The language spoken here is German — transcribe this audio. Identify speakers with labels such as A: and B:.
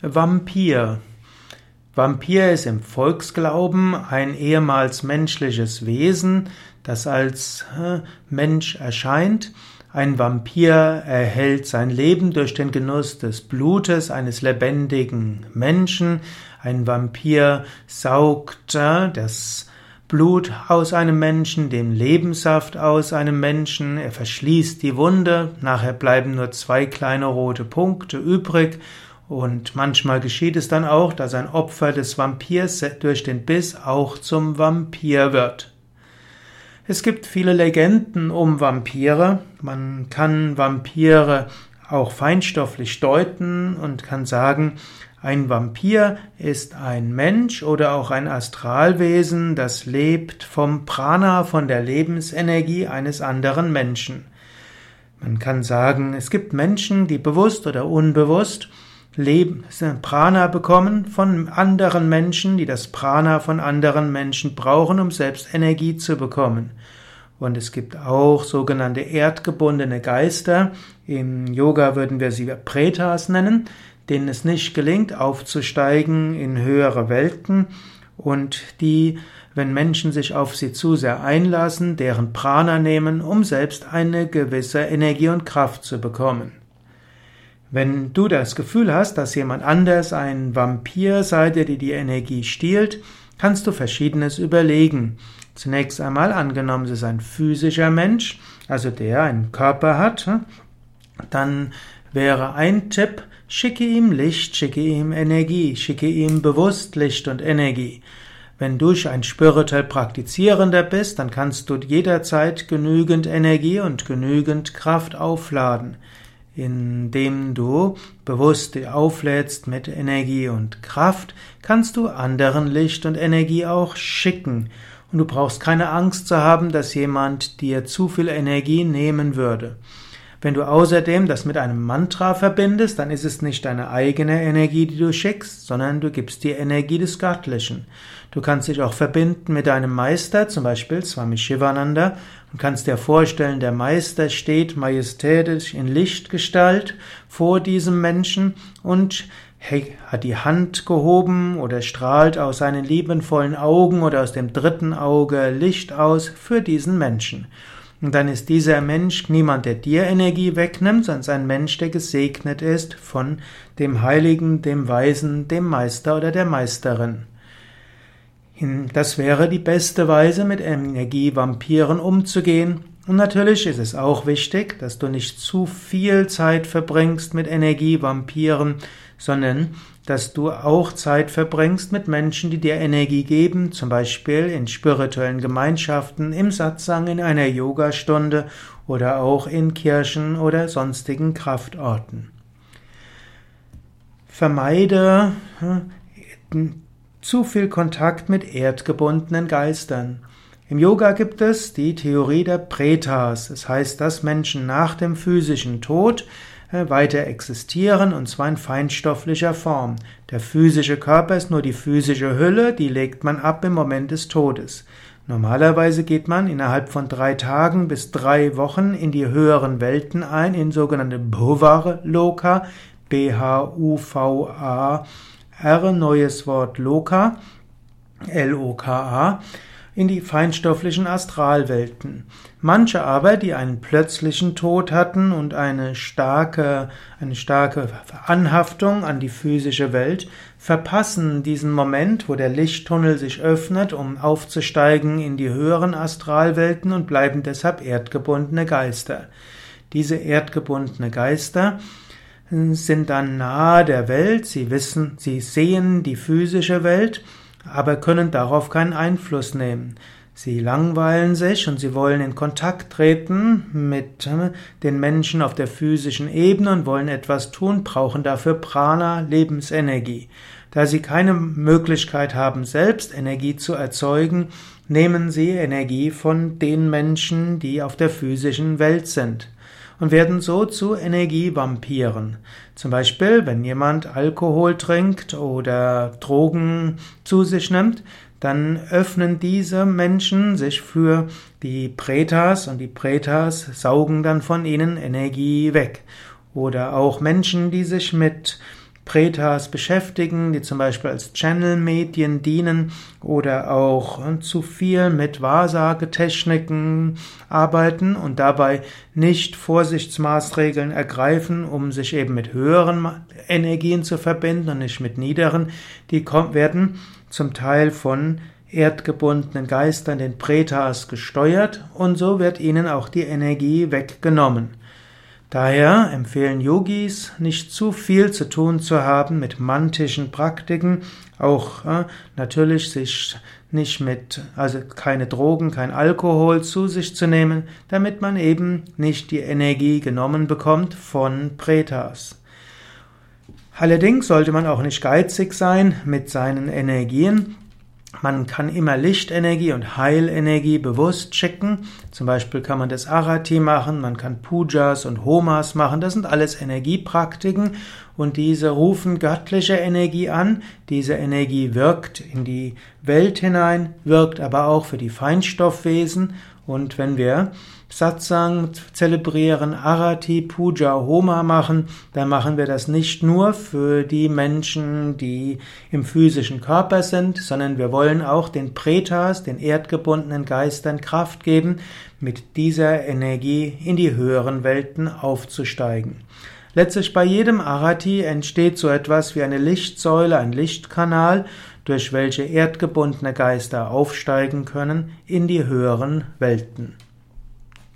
A: Vampir. Vampir ist im Volksglauben ein ehemals menschliches Wesen, das als Mensch erscheint. Ein Vampir erhält sein Leben durch den Genuss des Blutes eines lebendigen Menschen. Ein Vampir saugt das Blut aus einem Menschen, den Lebenssaft aus einem Menschen, er verschließt die Wunde, nachher bleiben nur zwei kleine rote Punkte übrig und manchmal geschieht es dann auch, dass ein Opfer des Vampirs durch den Biss auch zum Vampir wird. Es gibt viele Legenden um Vampire. Man kann Vampire auch feinstofflich deuten und kann sagen, ein Vampir ist ein Mensch oder auch ein Astralwesen, das lebt vom Prana, von der Lebensenergie eines anderen Menschen. Man kann sagen, es gibt Menschen, die bewusst oder unbewusst Leben, Prana bekommen von anderen Menschen, die das Prana von anderen Menschen brauchen, um selbst Energie zu bekommen. Und es gibt auch sogenannte erdgebundene Geister. Im Yoga würden wir sie Pretas nennen, denen es nicht gelingt, aufzusteigen in höhere Welten und die, wenn Menschen sich auf sie zu sehr einlassen, deren Prana nehmen, um selbst eine gewisse Energie und Kraft zu bekommen. Wenn du das Gefühl hast, dass jemand anders ein Vampir sei, der dir die Energie stiehlt, kannst du Verschiedenes überlegen. Zunächst einmal angenommen, es ist ein physischer Mensch, also der einen Körper hat, hm, dann wäre ein Tipp, schicke ihm Licht, schicke ihm Energie, schicke ihm bewusst Licht und Energie. Wenn du ein spirituell Praktizierender bist, dann kannst du jederzeit genügend Energie und genügend Kraft aufladen indem du bewusst auflädst mit Energie und Kraft, kannst du anderen Licht und Energie auch schicken. Und du brauchst keine Angst zu haben, dass jemand dir zu viel Energie nehmen würde. Wenn du außerdem das mit einem Mantra verbindest, dann ist es nicht deine eigene Energie, die du schickst, sondern du gibst die Energie des Göttlichen. Du kannst dich auch verbinden mit deinem Meister, zum Beispiel Swami Shivananda, und kannst dir vorstellen, der Meister steht majestätisch in Lichtgestalt vor diesem Menschen und hat die Hand gehoben oder strahlt aus seinen liebenvollen Augen oder aus dem dritten Auge Licht aus für diesen Menschen. Und dann ist dieser Mensch niemand, der dir Energie wegnimmt, sondern ein Mensch, der gesegnet ist von dem Heiligen, dem Weisen, dem Meister oder der Meisterin. Das wäre die beste Weise, mit Energievampiren umzugehen. Und natürlich ist es auch wichtig, dass du nicht zu viel Zeit verbringst mit Energievampiren, sondern dass du auch Zeit verbringst mit Menschen, die dir Energie geben, zum Beispiel in spirituellen Gemeinschaften, im Satsang, in einer Yogastunde oder auch in Kirchen oder sonstigen Kraftorten. Vermeide hm, zu viel Kontakt mit erdgebundenen Geistern. Im Yoga gibt es die Theorie der Pretas. Es heißt, dass Menschen nach dem physischen Tod äh, weiter existieren und zwar in feinstofflicher Form. Der physische Körper ist nur die physische Hülle, die legt man ab im Moment des Todes. Normalerweise geht man innerhalb von drei Tagen bis drei Wochen in die höheren Welten ein, in sogenannte Bhuvar Loka, B-H-U-V-A-R, neues Wort Loka, L-O-K-A in die feinstofflichen Astralwelten. Manche aber, die einen plötzlichen Tod hatten und eine starke, eine starke Anhaftung an die physische Welt, verpassen diesen Moment, wo der Lichttunnel sich öffnet, um aufzusteigen in die höheren Astralwelten und bleiben deshalb erdgebundene Geister. Diese erdgebundene Geister sind dann nahe der Welt, sie wissen, sie sehen die physische Welt, aber können darauf keinen Einfluss nehmen. Sie langweilen sich und sie wollen in Kontakt treten mit äh, den Menschen auf der physischen Ebene und wollen etwas tun, brauchen dafür Prana, Lebensenergie. Da sie keine Möglichkeit haben, selbst Energie zu erzeugen, nehmen sie Energie von den Menschen, die auf der physischen Welt sind und werden so zu Energievampiren. Zum Beispiel, wenn jemand Alkohol trinkt oder Drogen zu sich nimmt, dann öffnen diese Menschen sich für die Pretas und die Pretas saugen dann von ihnen Energie weg. Oder auch Menschen, die sich mit Pretas beschäftigen, die zum Beispiel als Channel-Medien dienen oder auch äh, zu viel mit Wahrsagetechniken arbeiten und dabei nicht Vorsichtsmaßregeln ergreifen, um sich eben mit höheren Energien zu verbinden und nicht mit niederen, die werden zum Teil von erdgebundenen Geistern, den Pretas, gesteuert und so wird ihnen auch die Energie weggenommen. Daher empfehlen Yogis, nicht zu viel zu tun zu haben mit mantischen Praktiken, auch äh, natürlich sich nicht mit, also keine Drogen, kein Alkohol zu sich zu nehmen, damit man eben nicht die Energie genommen bekommt von Pretas. Allerdings sollte man auch nicht geizig sein mit seinen Energien, man kann immer Lichtenergie und Heilenergie bewusst checken. Zum Beispiel kann man das Arati machen, man kann Pujas und Homas machen. Das sind alles Energiepraktiken und diese rufen göttliche Energie an. Diese Energie wirkt in die Welt hinein, wirkt aber auch für die Feinstoffwesen. Und wenn wir Satsang zelebrieren, Arati, Puja, Homa machen, dann machen wir das nicht nur für die Menschen, die im physischen Körper sind, sondern wir wollen auch den Pretas, den erdgebundenen Geistern Kraft geben, mit dieser Energie in die höheren Welten aufzusteigen. Letztlich bei jedem Arati entsteht so etwas wie eine Lichtsäule, ein Lichtkanal, durch welche erdgebundene Geister aufsteigen können in die höheren Welten.